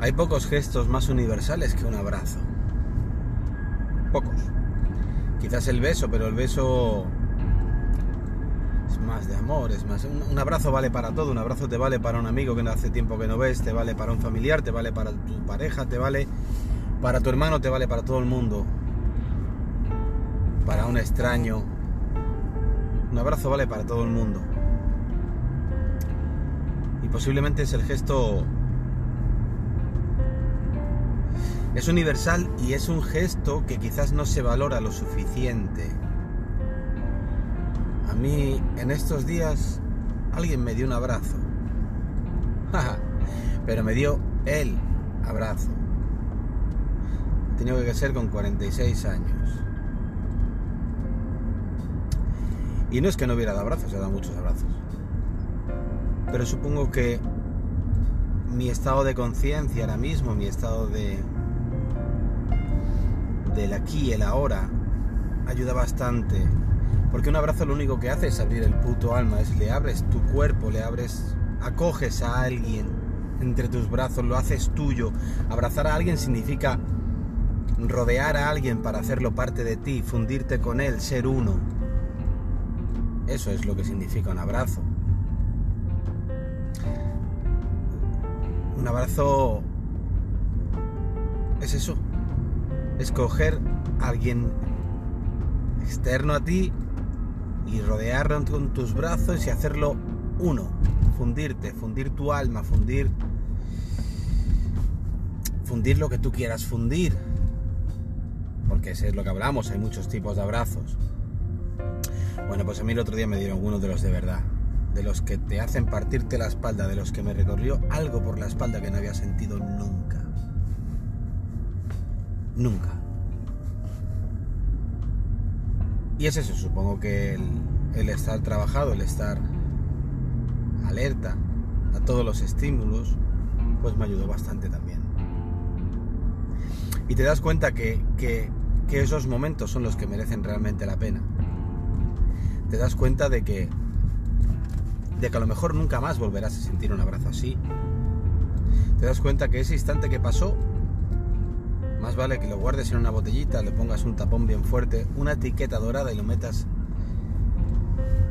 Hay pocos gestos más universales que un abrazo. Pocos. Quizás el beso, pero el beso es más de amor, es más... Un, abrazo vale para todo, un abrazo te vale para un amigo que no hace tiempo que no ves, te vale para un familiar, te vale para tu pareja, te vale para tu hermano, te vale para todo el mundo. Para un extraño. Un abrazo vale para todo el mundo. Y posiblemente es el gesto Es universal y es un gesto que quizás no se valora lo suficiente. A mí en estos días alguien me dio un abrazo. Pero me dio el abrazo. Tenía que ser con 46 años. Y no es que no hubiera dado abrazos, he dado muchos abrazos. Pero supongo que mi estado de conciencia ahora mismo, mi estado de, del aquí el ahora ayuda bastante. Porque un abrazo lo único que hace es abrir el puto alma, es le abres tu cuerpo, le abres, acoges a alguien entre tus brazos, lo haces tuyo. Abrazar a alguien significa rodear a alguien para hacerlo parte de ti, fundirte con él, ser uno. Eso es lo que significa un abrazo. Un abrazo es eso, escoger a alguien externo a ti y rodearlo con tus brazos y hacerlo uno, fundirte, fundir tu alma, fundir fundir lo que tú quieras fundir. Porque ese es lo que hablamos, hay muchos tipos de abrazos. Bueno, pues a mí el otro día me dieron uno de los de verdad, de los que te hacen partirte la espalda, de los que me recorrió algo por la espalda que no había sentido nunca nunca. Y es eso, supongo que el, estar trabajado, el estar alerta a todos los estímulos, pues me ayudó bastante también. Y te das cuenta que, que, que, esos momentos son los que merecen realmente la pena. Te das cuenta de que, de que a lo mejor nunca más volverás a sentir un abrazo así. Te das cuenta que ese instante que pasó más vale que lo guardes en una botellita, le pongas un tapón bien fuerte, una etiqueta dorada y lo metas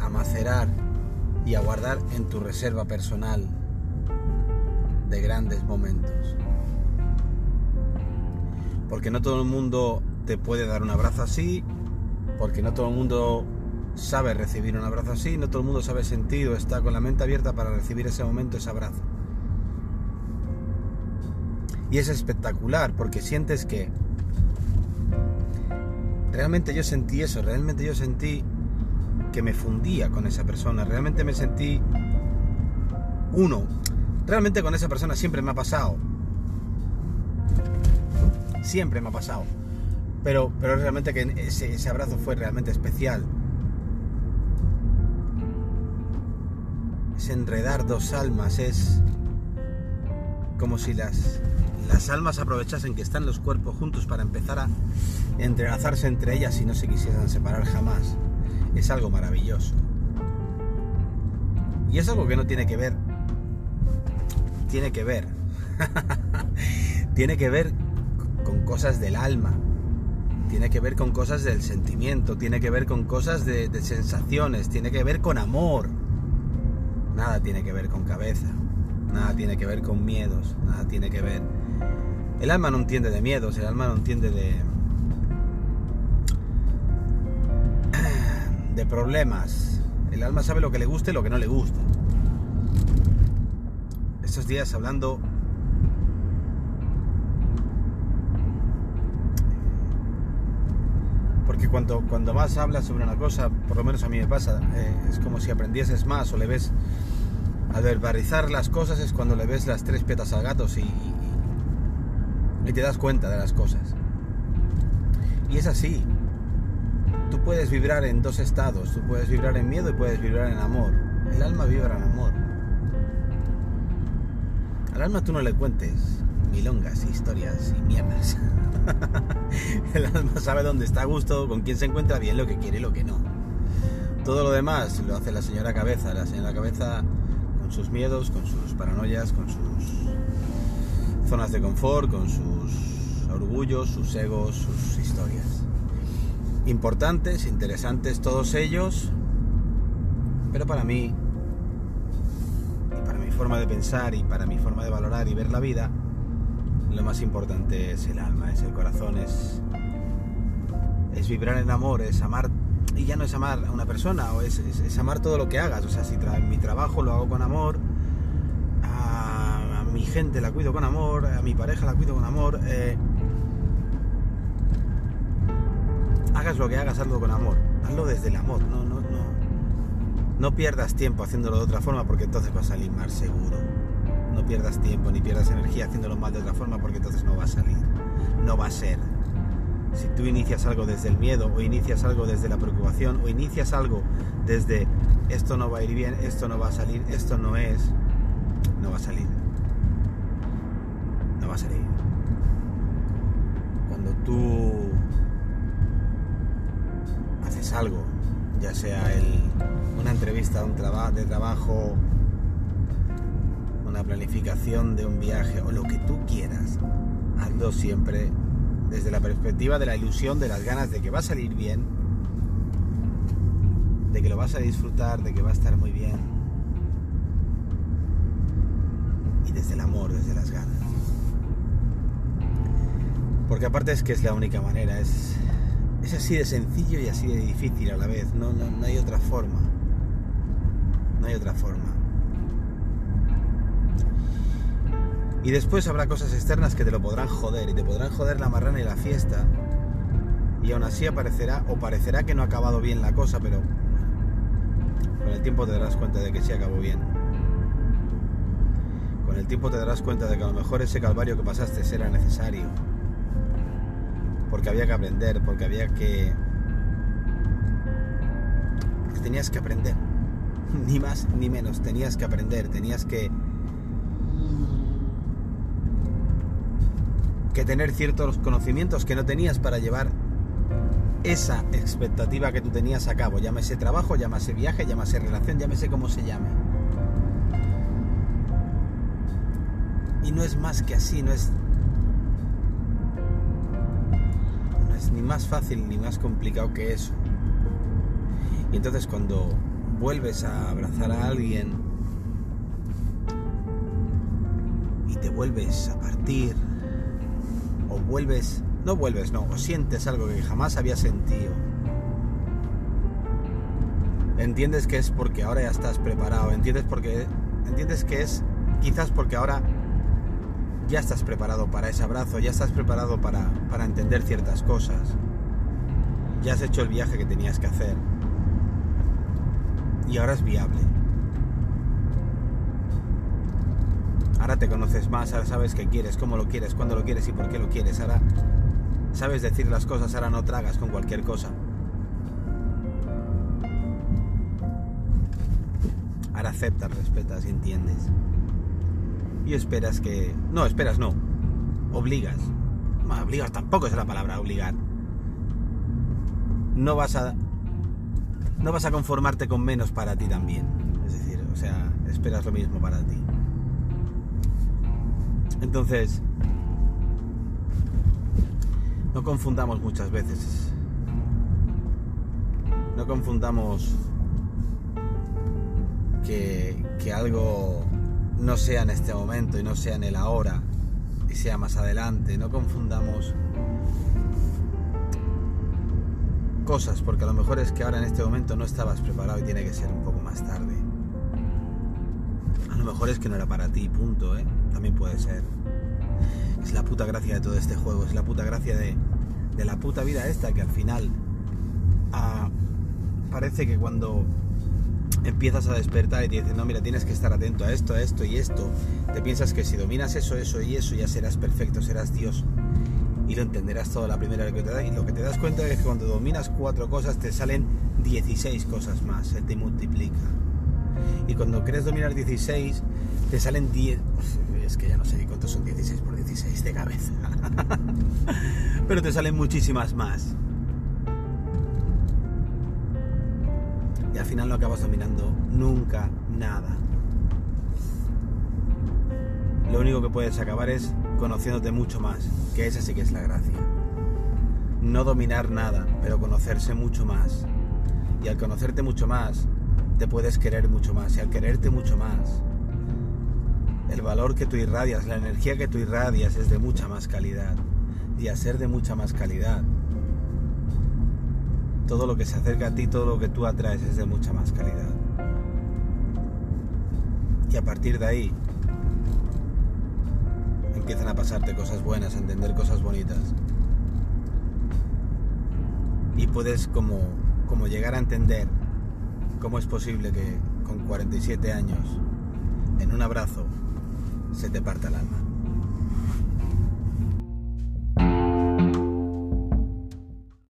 a macerar y a guardar en tu reserva personal de grandes momentos. Porque no todo el mundo te puede dar un abrazo así, porque no todo el mundo sabe recibir un abrazo así, no todo el mundo sabe sentir o está con la mente abierta para recibir ese momento, ese abrazo. Y es espectacular porque sientes que realmente yo sentí eso, realmente yo sentí que me fundía con esa persona, realmente me sentí uno. Realmente con esa persona siempre me ha pasado. Siempre me ha pasado. Pero, pero realmente que ese, ese abrazo fue realmente especial. Es enredar dos almas, es como si las las almas aprovechasen que están los cuerpos juntos para empezar a entrelazarse entre ellas y no se quisieran separar jamás. Es algo maravilloso. Y es algo que no tiene que ver. Tiene que ver. tiene que ver con cosas del alma. Tiene que ver con cosas del sentimiento. Tiene que ver con cosas de, de sensaciones. Tiene que ver con amor. Nada tiene que ver con cabeza. Nada tiene que ver con miedos. Nada tiene que ver el alma no entiende de miedos, el alma no entiende de. de problemas. El alma sabe lo que le gusta y lo que no le gusta. Estos días hablando. Porque cuando, cuando más hablas sobre una cosa, por lo menos a mí me pasa, eh, es como si aprendieses más o le ves. Al verbalizar las cosas es cuando le ves las tres pietas al gato y, y te das cuenta de las cosas. Y es así. Tú puedes vibrar en dos estados, tú puedes vibrar en miedo y puedes vibrar en amor. El alma vibra en amor. Al alma tú no le cuentes milongas, historias y mierdas. El alma sabe dónde está a gusto, con quién se encuentra bien, lo que quiere y lo que no. Todo lo demás lo hace la señora cabeza, la señora cabeza con sus miedos, con sus paranoias, con sus zonas de confort, con sus orgullos, sus egos, sus historias. Importantes, interesantes todos ellos, pero para mí, y para mi forma de pensar y para mi forma de valorar y ver la vida, lo más importante es el alma, es el corazón, es, es vibrar en amor, es amar y ya no es amar a una persona, o es, amar todo lo que hagas. O sea, si mi trabajo lo hago con amor, mi gente la cuido con amor, a mi pareja la cuido con amor. Eh, hagas lo que hagas, hazlo con amor. Hazlo desde el amor. No, no, no. No pierdas tiempo haciéndolo de otra forma porque entonces va a salir mal seguro. No pierdas tiempo ni pierdas energía haciéndolo mal de otra forma porque entonces no va a salir. No va a ser si tú inicias algo desde el miedo o inicias algo desde la preocupación o inicias algo desde esto no va a ir bien, esto no va a salir, esto no es, no va a salir. Va a salir. Cuando tú haces algo, ya sea una entrevista un de trabajo, una planificación de un viaje o lo que tú quieras, hazlo siempre desde la perspectiva de la ilusión, de las ganas de que va a salir bien, de que lo vas a disfrutar, de que va a estar muy bien. Y desde el amor, desde las ganas. Porque aparte es que es la única manera, es, es así de sencillo y así de difícil a la vez, no, no, no hay otra forma. No hay otra forma. Y después habrá cosas externas que te lo podrán joder y te podrán joder la marrana y la fiesta. Y aún así aparecerá o parecerá que no ha acabado bien la cosa, pero con el tiempo te darás cuenta de que sí acabó bien. Con el tiempo te darás cuenta de que a lo mejor ese calvario que pasaste era necesario. Porque había que aprender, porque había que... Tenías que aprender. Ni más ni menos, tenías que aprender, tenías que que tener ciertos conocimientos que no tenías para llevar esa expectativa que tú tenías a cabo. Llámese trabajo, llámese viaje, llámese relación, llámese como se llame. Y no es más que así, no es. Es ni más fácil ni más complicado que eso. Y entonces cuando vuelves a abrazar a alguien y te vuelves a partir o vuelves, no vuelves, no, o sientes algo que jamás había sentido. Entiendes que es porque ahora ya estás preparado, entiendes porque entiendes que es quizás porque ahora ya estás preparado para ese abrazo, ya estás preparado para, para entender ciertas cosas. Ya has hecho el viaje que tenías que hacer. Y ahora es viable. Ahora te conoces más, ahora sabes qué quieres, cómo lo quieres, cuándo lo quieres y por qué lo quieres. Ahora sabes decir las cosas, ahora no tragas con cualquier cosa. Ahora aceptas, respetas y entiendes. Y esperas que... No, esperas no. Obligas. No, obligas tampoco es la palabra obligar. No vas a... No vas a conformarte con menos para ti también. Es decir, o sea, esperas lo mismo para ti. Entonces, no confundamos muchas veces. No confundamos que, algo no sea en este momento y no sea en el ahora y sea más adelante. No confundamos cosas porque a lo mejor es que ahora en este momento no estabas preparado y tiene que ser un poco más tarde. A lo mejor es que no era para ti, punto, ¿eh? También puede ser. Es la puta gracia de todo este juego, es la puta gracia de, la puta vida esta que al final ah, parece que cuando empiezas a despertar y te dicen, no, mira, tienes que estar atento a esto, a esto y esto, te piensas que si dominas eso, eso y eso, ya serás perfecto, serás Dios. Y lo entenderás todo la primera vez que te da. Y lo que te das cuenta es que cuando dominas cuatro cosas, te salen 16 cosas más, se te multiplica. Y cuando crees dominar 16, te salen 10. Es que ya no sé cuántos son 16 por 16 de cabeza. Pero te salen muchísimas más. Y al final no acabas dominando nunca nada. lo único que puedes acabar es conociéndote mucho más, que esa sí que es la gracia. No dominar nada, pero conocerse mucho más. Y al conocerte mucho más, te puedes querer mucho más. Y al quererte mucho más, el valor que tú irradias, la energía que tú irradias es de mucha más calidad. Y a ser de mucha más calidad, todo lo que se acerca a ti, todo lo que tú atraes es de mucha más calidad. Y a partir de ahí empiezan a pasarte cosas buenas, a entender cosas bonitas. Y puedes como, como llegar a entender cómo es posible que con 47 años, en un abrazo, se te parta el alma.